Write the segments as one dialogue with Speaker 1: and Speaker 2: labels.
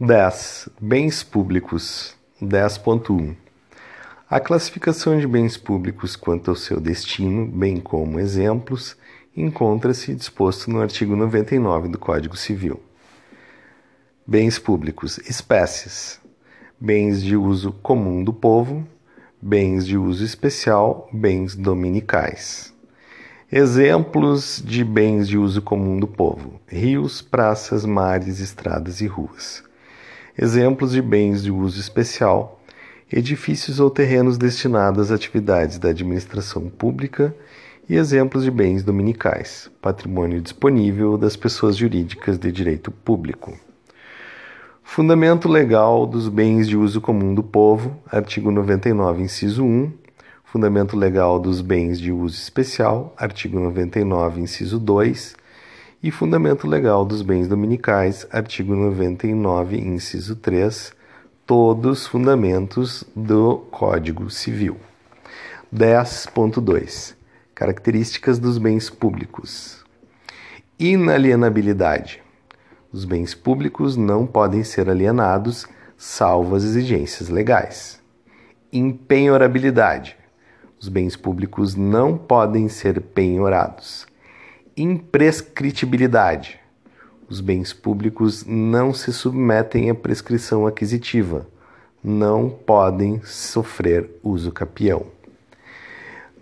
Speaker 1: 10. Bens públicos. 10.1. A classificação de bens públicos quanto ao seu destino, bem como exemplos, encontra-se disposto no artigo 99 do Código Civil. Bens públicos: espécies, bens de uso comum do povo, bens de uso especial, bens dominicais. Exemplos de bens de uso comum do povo: rios, praças, mares, estradas e ruas. Exemplos de bens de uso especial: edifícios ou terrenos destinados às atividades da administração pública e exemplos de bens dominicais, patrimônio disponível das pessoas jurídicas de direito público. Fundamento legal dos bens de uso comum do povo, artigo 99, inciso 1. Fundamento legal dos bens de uso especial, artigo 99, inciso 2. E fundamento legal dos bens dominicais, artigo 99, inciso 3. Todos fundamentos do Código Civil. 10.2 Características dos bens públicos. Inalienabilidade. Os bens públicos não podem ser alienados, salvo as exigências legais. Impenhorabilidade. Os bens públicos não podem ser penhorados. Imprescritibilidade. Os bens públicos não se submetem à prescrição aquisitiva, não podem sofrer uso capião.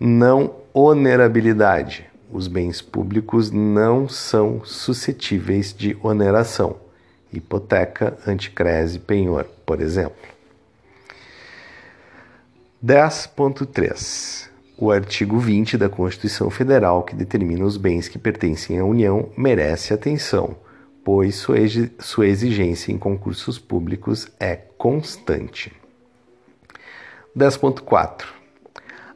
Speaker 1: Não onerabilidade os bens públicos não são suscetíveis de oneração, hipoteca, anticrese, penhor, por exemplo. 10.3. O artigo 20 da Constituição Federal, que determina os bens que pertencem à União, merece atenção, pois sua exigência em concursos públicos é constante. 10.4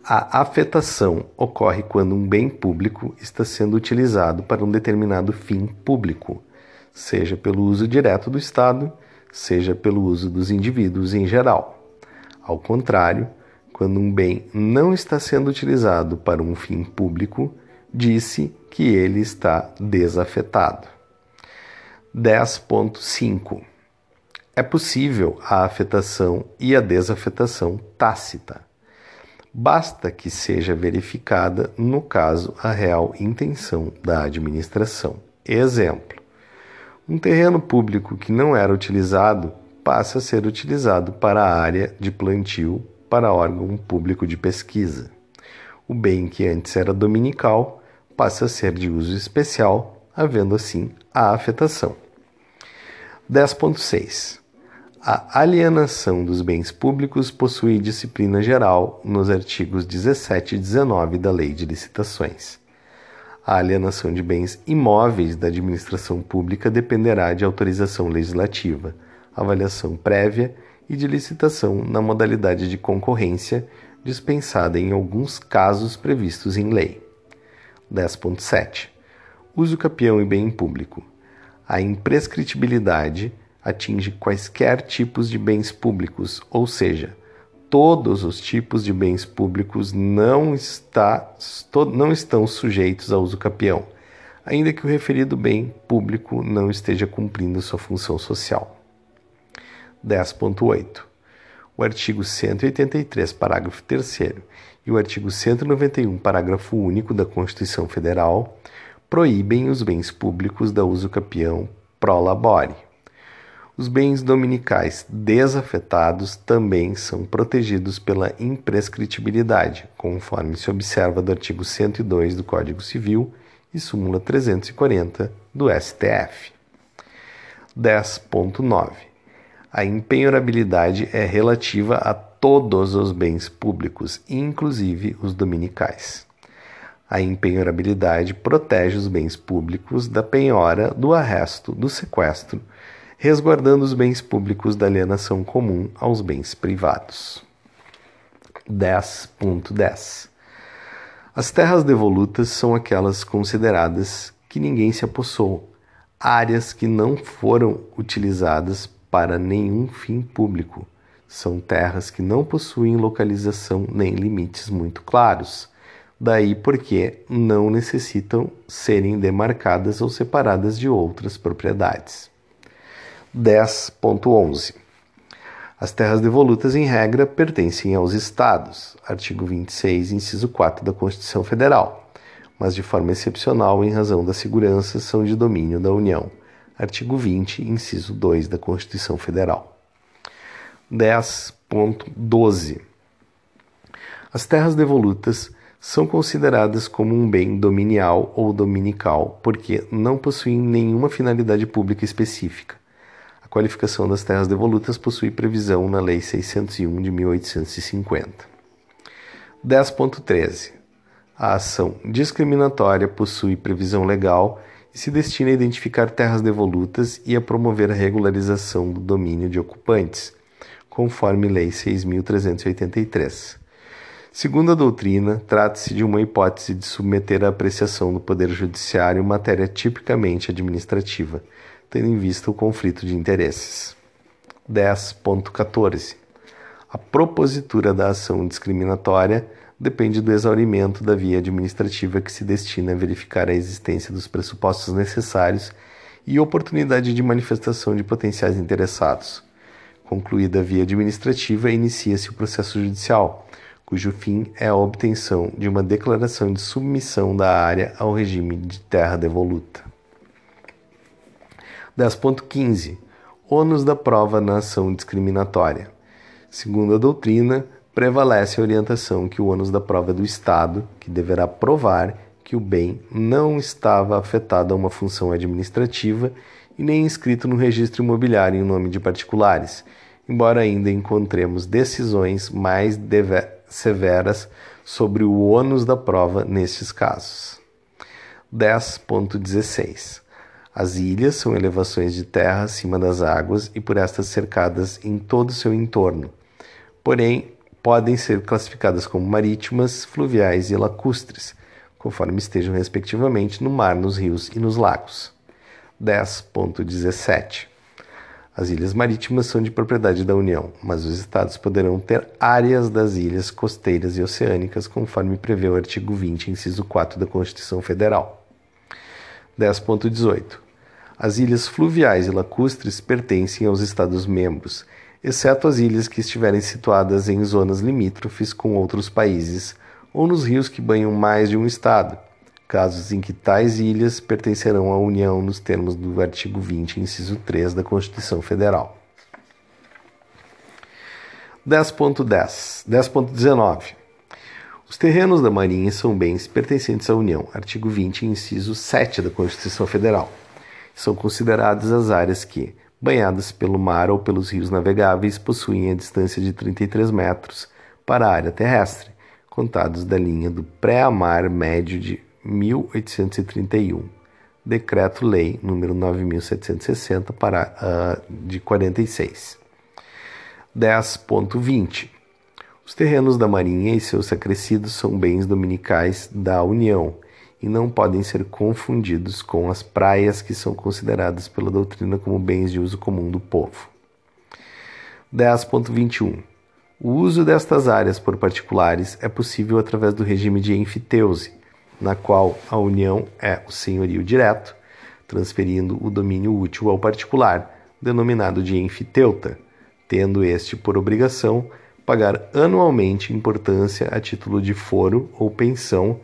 Speaker 1: a afetação ocorre quando um bem público está sendo utilizado para um determinado fim público, seja pelo uso direto do Estado, seja pelo uso dos indivíduos em geral. Ao contrário, quando um bem não está sendo utilizado para um fim público, disse que ele está desafetado. 10.5 É possível a afetação e a desafetação tácita basta que seja verificada, no caso, a real intenção da administração. Exemplo: um terreno público que não era utilizado passa a ser utilizado para a área de plantio para órgão público de pesquisa. O bem que antes era dominical passa a ser de uso especial, havendo assim a afetação. 10.6 a alienação dos bens públicos possui disciplina geral nos artigos 17 e 19 da Lei de Licitações. A alienação de bens imóveis da administração pública dependerá de autorização legislativa, avaliação prévia e de licitação na modalidade de concorrência, dispensada em alguns casos previstos em lei. 10.7. Uso capião e bem público. A imprescritibilidade atinge quaisquer tipos de bens públicos, ou seja, todos os tipos de bens públicos não, está, não estão sujeitos a uso capião, ainda que o referido bem público não esteja cumprindo sua função social. 10.8. O artigo 183, parágrafo 3 e o artigo 191, parágrafo único da Constituição Federal proíbem os bens públicos da uso capião pro labore. Os bens dominicais desafetados também são protegidos pela imprescritibilidade, conforme se observa do artigo 102 do Código Civil e súmula 340 do STF. 10.9. A impenhorabilidade é relativa a todos os bens públicos, inclusive os dominicais. A impenhorabilidade protege os bens públicos da penhora, do arresto, do sequestro resguardando os bens públicos da alienação comum aos bens privados. 10.10 As terras devolutas são aquelas consideradas que ninguém se apossou, áreas que não foram utilizadas para nenhum fim público. São terras que não possuem localização nem limites muito claros, daí porque não necessitam serem demarcadas ou separadas de outras propriedades. 10.11 As terras devolutas, em regra, pertencem aos Estados. Artigo 26, inciso 4 da Constituição Federal. Mas, de forma excepcional, em razão da segurança, são de domínio da União. Artigo 20, inciso 2 da Constituição Federal. 10.12 As terras devolutas são consideradas como um bem dominial ou dominical porque não possuem nenhuma finalidade pública específica. A qualificação das terras devolutas possui previsão na Lei 601 de 1850. 10.13. A ação discriminatória possui previsão legal e se destina a identificar terras devolutas e a promover a regularização do domínio de ocupantes, conforme Lei 6.383. Segundo a doutrina, trata-se de uma hipótese de submeter à apreciação do Poder Judiciário matéria tipicamente administrativa, tendo em vista o conflito de interesses. 10.14. A propositura da ação discriminatória depende do exaurimento da via administrativa que se destina a verificar a existência dos pressupostos necessários e oportunidade de manifestação de potenciais interessados. Concluída a via administrativa, inicia-se o processo judicial, cujo fim é a obtenção de uma declaração de submissão da área ao regime de terra devoluta. 10.15 Ônus da prova na ação discriminatória. Segundo a doutrina, prevalece a orientação que o ônus da prova é do Estado, que deverá provar que o bem não estava afetado a uma função administrativa e nem inscrito no registro imobiliário em nome de particulares, embora ainda encontremos decisões mais severas sobre o ônus da prova nestes casos. 10.16 As ilhas são elevações de terra acima das águas e por estas cercadas em todo seu entorno. Porém, podem ser classificadas como marítimas, fluviais e lacustres, conforme estejam respectivamente no mar, nos rios e nos lagos. 10.17 As ilhas marítimas são de propriedade da União, mas os estados poderão ter áreas das ilhas costeiras e oceânicas, conforme prevê o artigo 20, inciso 4 da Constituição Federal. 10.18 As ilhas fluviais e lacustres pertencem aos estados membros exceto as ilhas que estiverem situadas em zonas limítrofes com outros países ou nos rios que banham mais de um estado, casos em que tais ilhas pertencerão à União nos termos do artigo 20, inciso 3 da Constituição Federal. 10.10 10.19 Os terrenos da Marinha são bens pertencentes à União, artigo 20, inciso 7 da Constituição Federal. São consideradas as áreas que, banhadas pelo mar ou pelos rios navegáveis, possuem a distância de 33 metros para a área terrestre, contados da linha do pré-amar médio de 1831, Decreto-Lei número 9760 para uh, de 46. 10.20 Os terrenos da Marinha e seus acrescidos são bens dominicais da União e não podem ser confundidos com as praias que são consideradas pela doutrina como bens de uso comum do povo. 10.21 O uso destas áreas por particulares é possível através do regime de enfiteuse, na qual a união é o senhorio direto, transferindo o domínio útil ao particular, denominado de enfiteuta, tendo este por obrigação pagar anualmente importância a título de foro ou pensão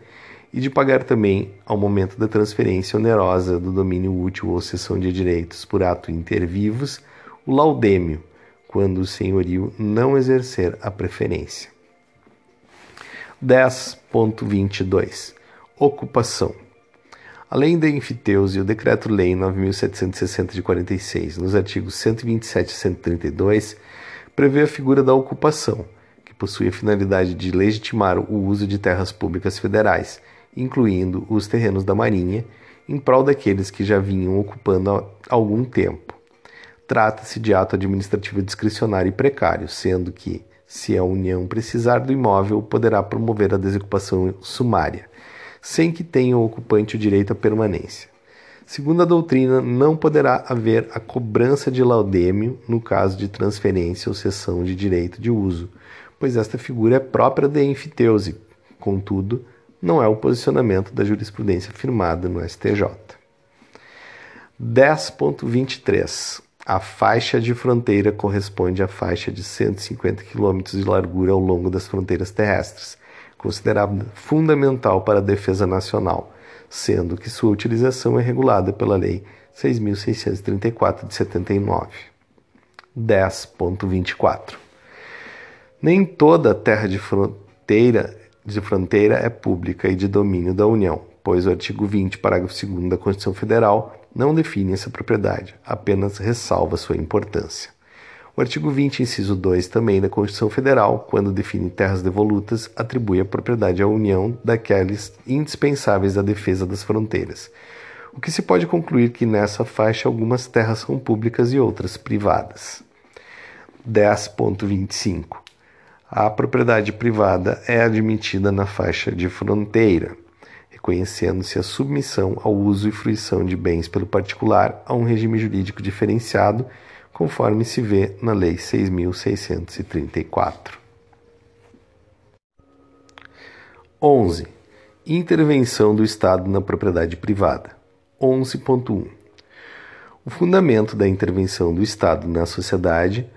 Speaker 1: e de pagar também, ao momento da transferência onerosa do domínio útil ou cessão de direitos por ato inter vivos, o laudêmio, quando o senhorio não exercer a preferência. 10.22 Ocupação Além da enfiteuse, o Decreto-Lei 9.760 de 46, nos artigos 127 e 132, prevê a figura da ocupação, que possui a finalidade de legitimar o uso de terras públicas federais, incluindo os terrenos da Marinha, em prol daqueles que já vinham ocupando há algum tempo. Trata-se de ato administrativo discricionário e precário, sendo que, se a União precisar do imóvel, poderá promover a desocupação sumária, sem que tenha o ocupante o direito à permanência. Segundo a doutrina, não poderá haver a cobrança de laudêmio no caso de transferência ou cessão de direito de uso, pois esta figura é própria da enfiteuse. Contudo, não é o posicionamento da jurisprudência firmada no STJ. 10.23 A faixa de fronteira corresponde à faixa de 150 km de largura ao longo das fronteiras terrestres, considerada fundamental para a defesa nacional, sendo que sua utilização é regulada pela Lei 6.634 de 79. 10.24 Nem toda terra de fronteira, de fronteira é pública e de domínio da União, pois o artigo 20, parágrafo 2 da Constituição Federal não define essa propriedade, apenas ressalva sua importância. O artigo 20, inciso 2 também da Constituição Federal, quando define terras devolutas, atribui a propriedade à União daqueles indispensáveis à defesa das fronteiras. O que se pode concluir que nessa faixa algumas terras são públicas e outras privadas. 10.25 A propriedade privada é admitida na faixa de fronteira reconhecendo-se a submissão ao uso e fruição de bens pelo particular a um regime jurídico diferenciado, conforme se vê na Lei 6.634. 11. Intervenção do Estado na propriedade privada. 11.1. O fundamento da intervenção do Estado na sociedade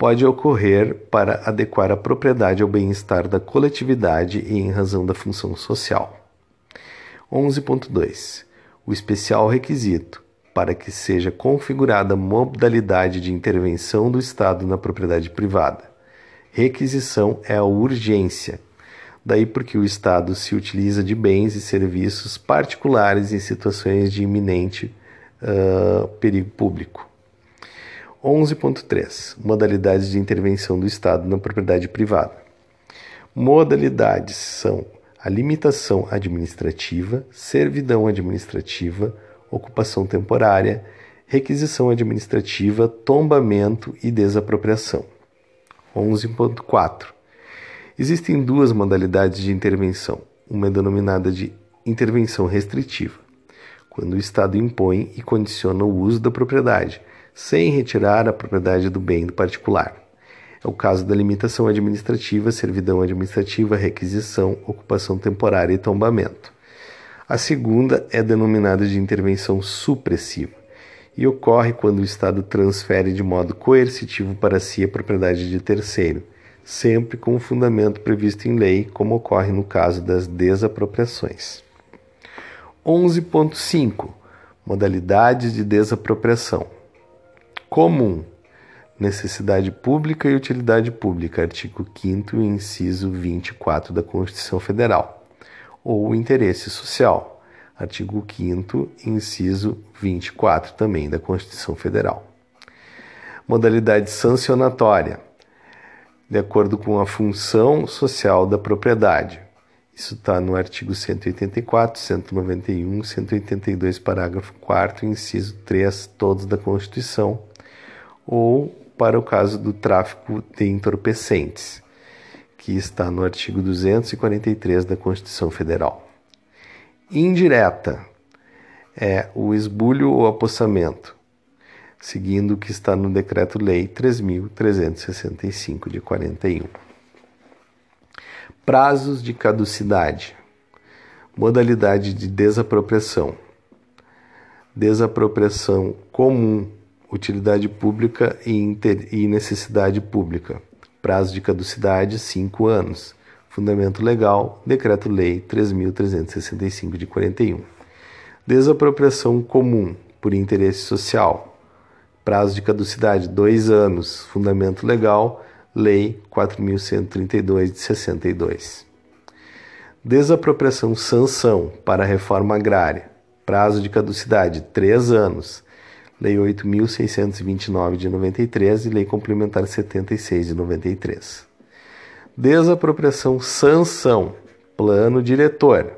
Speaker 1: pode ocorrer para adequar a propriedade ao bem-estar da coletividade e em razão da função social. 11.2. O especial requisito para que seja configurada modalidade de intervenção do Estado na propriedade privada. Requisição é a urgência. Daí porque o Estado se utiliza de bens e serviços particulares em situações de iminente uh, perigo público. 11.3 Modalidades de intervenção do Estado na propriedade privada. Modalidades são a limitação administrativa, servidão administrativa, ocupação temporária, requisição administrativa, tombamento e desapropriação. 11.4. Existem duas modalidades de intervenção. Uma é denominada de intervenção restritiva, quando o Estado impõe e condiciona o uso da propriedade, sem retirar a propriedade do bem do particular. É o caso da limitação administrativa, servidão administrativa, requisição, ocupação temporária e tombamento. A segunda é denominada de intervenção supressiva e ocorre quando o Estado transfere de modo coercitivo para si a propriedade de terceiro, sempre com o fundamento previsto em lei, como ocorre no caso das desapropriações. 11.5 Modalidades de desapropriação. Comum necessidade pública e utilidade pública, artigo 5 inciso 24 da Constituição Federal, ou interesse social, artigo 5 inciso 24 também da Constituição Federal. Modalidade sancionatória, de acordo com a função social da propriedade. Isso está no artigo 184, 191, 182, parágrafo 4, inciso 3, todos da Constituição, ou para o caso do tráfico de entorpecentes, que está no artigo 243 da Constituição Federal. Indireta é o esbulho ou apossamento, seguindo o que está no Decreto-Lei 3.365 de 41. Prazos de caducidade. Modalidade de desapropriação. Desapropriação comum utilidade pública e, necessidade pública. Prazo de caducidade: 5 anos. Fundamento legal: Decreto-Lei 3.365 de 41. Desapropriação comum por interesse social. Prazo de caducidade: 2 anos. Fundamento legal: Lei 4.132 de 62. Desapropriação sanção para reforma agrária. Prazo de caducidade: 3 anos Lei 8.629 de 93 e Lei Complementar 76 de 93. Desapropriação sanção, plano diretor,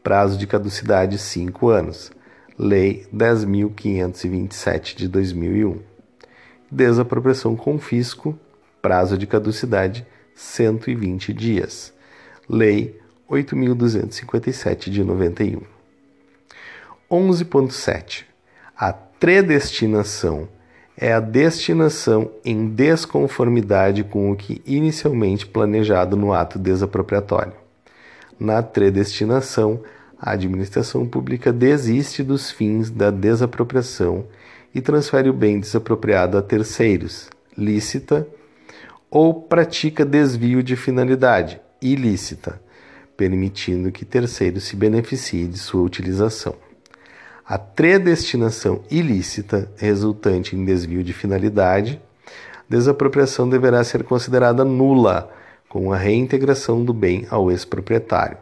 Speaker 1: prazo de caducidade 5 anos. Lei 10.527 de 2001. Desapropriação confisco, prazo de caducidade 120 dias. Lei 8.257 de 91. 11.7. A predestinação é a destinação em desconformidade com o que inicialmente planejado no ato desapropriatório. Na predestinação, a administração pública desiste dos fins da desapropriação e transfere o bem desapropriado a terceiros, lícita, ou pratica desvio de finalidade, ilícita, permitindo que terceiros se beneficiem de sua utilização. A predestinação ilícita resultante em desvio de finalidade, desapropriação deverá ser considerada nula com a reintegração do bem ao ex-proprietário.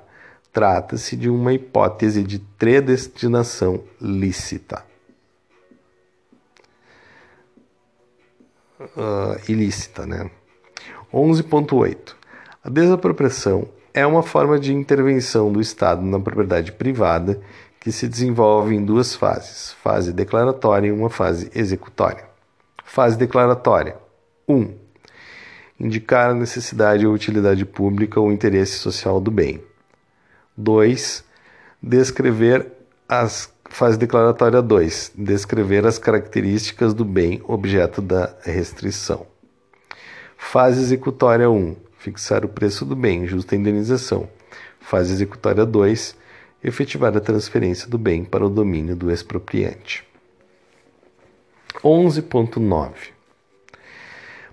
Speaker 1: Trata-se de uma hipótese de predestinação lícita. Uh, ilícita, né? 11.8. A desapropriação é uma forma de intervenção do Estado na propriedade privada que se desenvolve em duas fases: fase declaratória e uma fase executória. Fase declaratória: 1. Um, indicar a necessidade ou utilidade pública ou interesse social do bem. 2. Descrever as fase declaratória 2. Descrever as características do bem objeto da restrição. Fase executória 1. Fixar o preço do bem, justa indenização. Fase executória 2. Efetivar a transferência do bem para o domínio do expropriante. 11.9.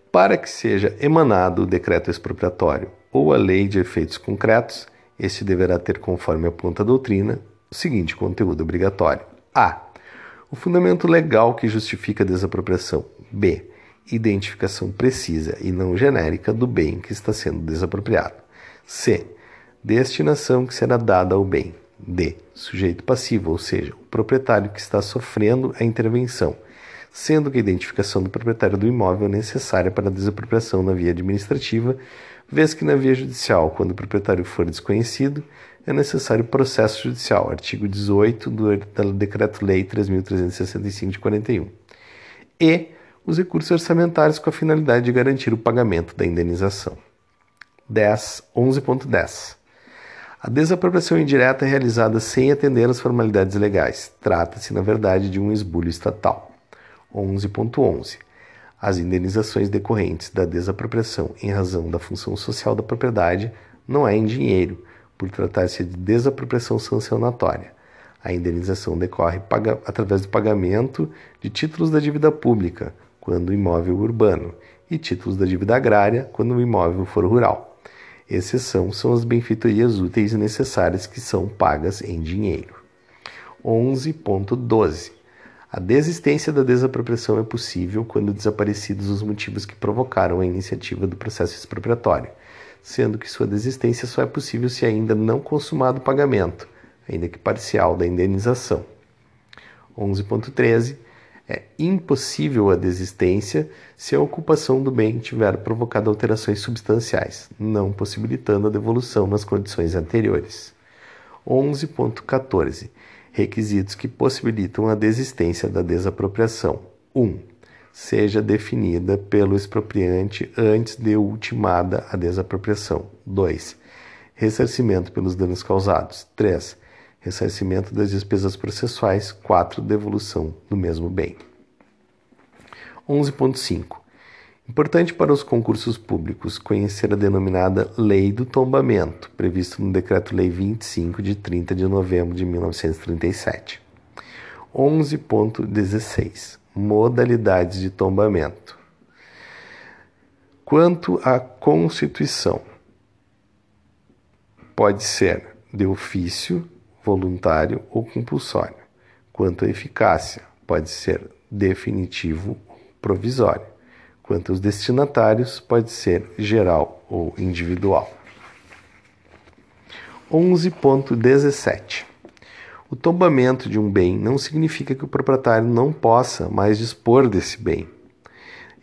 Speaker 1: Para que seja emanado o decreto expropriatório ou a lei de efeitos concretos, este deverá ter, conforme aponta a doutrina, o seguinte conteúdo obrigatório: A. O fundamento legal que justifica a desapropriação. B. Identificação precisa e não genérica do bem que está sendo desapropriado. C. Destinação que será dada ao bem. D. Sujeito passivo, ou seja, o proprietário que está sofrendo a intervenção, sendo que a identificação do proprietário do imóvel é necessária para a desapropriação na via administrativa, vez que na via judicial, quando o proprietário for desconhecido, é necessário processo judicial, artigo 18 do Decreto-Lei 3.365 de 41. E os recursos orçamentários com a finalidade de garantir o pagamento da indenização. 10, 11.10. A desapropriação indireta é realizada sem atender às formalidades legais. Trata-se, na verdade, de um esbulho estatal. 11.11. As indenizações decorrentes da desapropriação em razão da função social da propriedade não é em dinheiro, por tratar-se de desapropriação sancionatória. A indenização decorre através do pagamento de títulos da dívida pública, quando o imóvel urbano, e títulos da dívida agrária, quando o imóvel for rural. Exceção são as benfeitorias úteis e necessárias que são pagas em dinheiro. 11.12 a desistência da desapropriação é possível quando desaparecidos os motivos que provocaram a iniciativa do processo expropriatório, sendo que sua desistência só é possível se ainda não consumado o pagamento, ainda que parcial, da indenização. 11.13 é impossível a desistência se a ocupação do bem tiver provocado alterações substanciais, não possibilitando a devolução nas condições anteriores. 11.14 requisitos que possibilitam a desistência da desapropriação. 1. Um, seja definida pelo expropriante antes de ultimada a desapropriação. 2. Ressarcimento pelos danos causados. 3. Ressarcimento das despesas processuais. 4. Devolução do mesmo bem. 11.5. Importante para os concursos públicos conhecer a denominada Lei do Tombamento, previsto no Decreto-Lei 25 de 30 de novembro de 1937. 11.16 Modalidades de tombamento. Quanto à Constituição, pode ser de ofício, voluntário ou compulsório. Quanto à eficácia, pode ser definitivo ou provisório. Quanto aos destinatários, pode ser geral ou individual. 11.17 O tombamento de um bem não significa que o proprietário não possa mais dispor desse bem.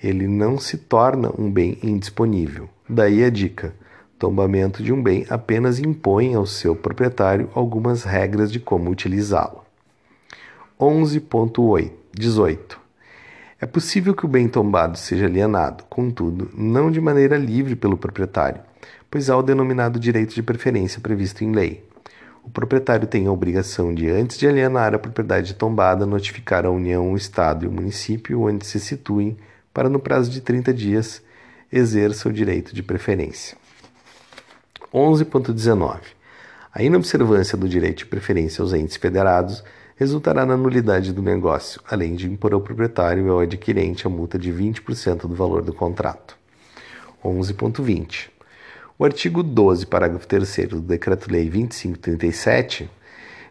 Speaker 1: Ele não se torna um bem indisponível. Daí a dica: tombamento de um bem apenas impõe ao seu proprietário algumas regras de como utilizá-lo. 11.18 é possível que o bem tombado seja alienado, contudo, não de maneira livre pelo proprietário, pois há o denominado direito de preferência previsto em lei. O proprietário tem a obrigação de, antes de alienar a propriedade tombada, notificar a União, o Estado e o município onde se situem, para, no prazo de 30 dias, exerça o direito de preferência. 11.19. A inobservância do direito de preferência aos entes federados resultará na nulidade do negócio, além de impor ao proprietário e ao adquirente a multa de 20% do valor do contrato. 11.20. O artigo 12, parágrafo 3 do Decreto-Lei 2537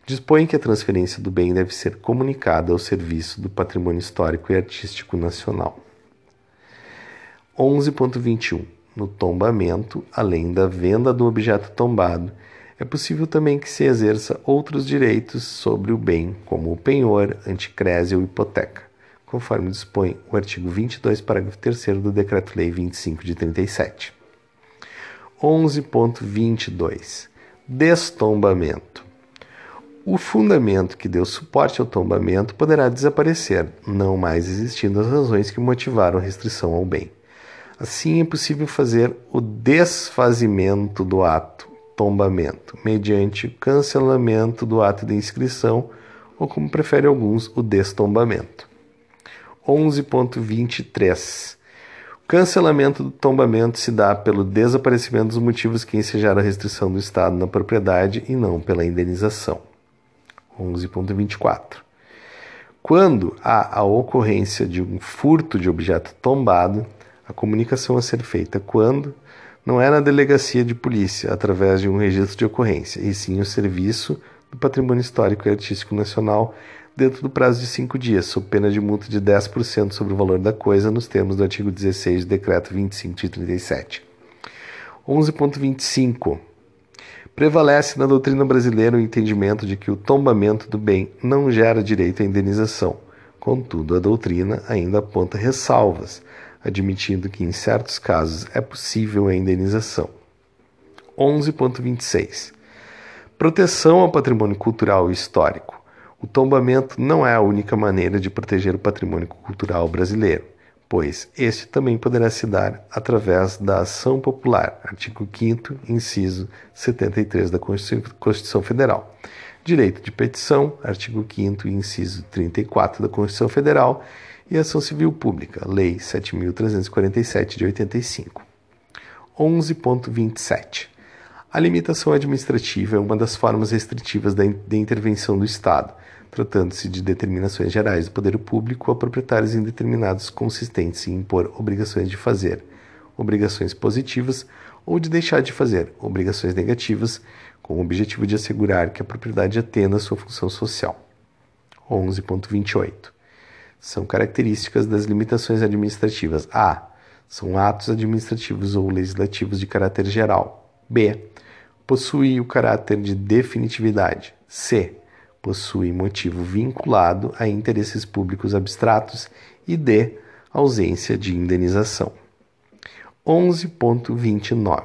Speaker 1: dispõe que a transferência do bem deve ser comunicada ao Serviço do Patrimônio Histórico e Artístico Nacional. 11.21. No tombamento, além da venda do objeto tombado, é possível também que se exerça outros direitos sobre o bem, como o penhor, anticrese ou hipoteca, conforme dispõe o artigo 22, parágrafo 3 do Decreto-Lei 25 de 37. 11.22 Destombamento o fundamento que deu suporte ao tombamento poderá desaparecer, não mais existindo as razões que motivaram a restrição ao bem. Assim, é possível fazer o desfazimento do ato, tombamento, mediante cancelamento do ato de inscrição, ou como prefere alguns, o destombamento. 11.23 O cancelamento do tombamento se dá pelo desaparecimento dos motivos que ensejaram a restrição do Estado na propriedade e não pela indenização. 11.24 Quando há a ocorrência de um furto de objeto tombado, a comunicação a ser feita quando não é na delegacia de polícia, através de um registro de ocorrência, e sim o serviço do Patrimônio Histórico e Artístico Nacional dentro do prazo de cinco dias, sob pena de multa de 10% sobre o valor da coisa, nos termos do artigo 16 do Decreto 25 de 37. 11.25 Prevalece na doutrina brasileira o entendimento de que o tombamento do bem não gera direito à indenização. Contudo, a doutrina ainda aponta ressalvas, admitindo que em certos casos é possível a indenização. 11.26 Proteção ao patrimônio cultural e histórico. O tombamento não é a única maneira de proteger o patrimônio cultural brasileiro, pois este também poderá se dar através da ação popular, artigo 5 inciso 73 da Constituição Federal. Direito de petição, artigo 5 inciso 34 da Constituição Federal e Ação Civil Pública, Lei 7.347 de 85. 11.27. A limitação administrativa é uma das formas restritivas de intervenção do Estado, tratando-se de determinações gerais do poder público a proprietários indeterminados consistentes em impor obrigações de fazer, obrigações positivas ou de deixar de fazer, obrigações negativas, com o objetivo de assegurar que a propriedade atenda a sua função social. 11.28 são características das limitações administrativas. A. São atos administrativos ou legislativos de caráter geral. B. Possui o caráter de definitividade. C. Possui motivo vinculado a interesses públicos abstratos. E D. Ausência de indenização. 11.29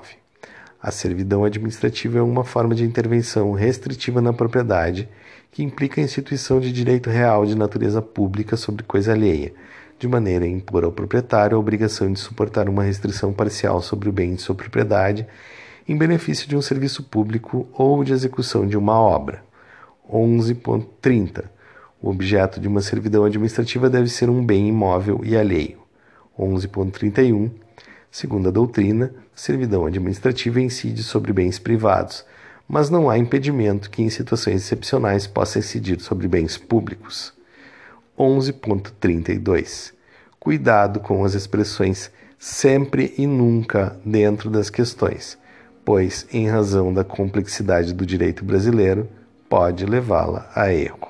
Speaker 1: A servidão administrativa é uma forma de intervenção restritiva na propriedade que implica a instituição de direito real de natureza pública sobre coisa alheia, de maneira a impor ao proprietário a obrigação de suportar uma restrição parcial sobre o bem de sua propriedade em benefício de um serviço público ou de execução de uma obra. 11.30 O objeto de uma servidão administrativa deve ser um bem imóvel e alheio. 11.31 Segundo a doutrina, servidão administrativa incide sobre bens privados, mas não há impedimento que em situações excepcionais possa incidir sobre bens públicos. 11.32 Cuidado com as expressões sempre e nunca dentro das questões, pois, em razão da complexidade do direito brasileiro, pode levá-la a erro.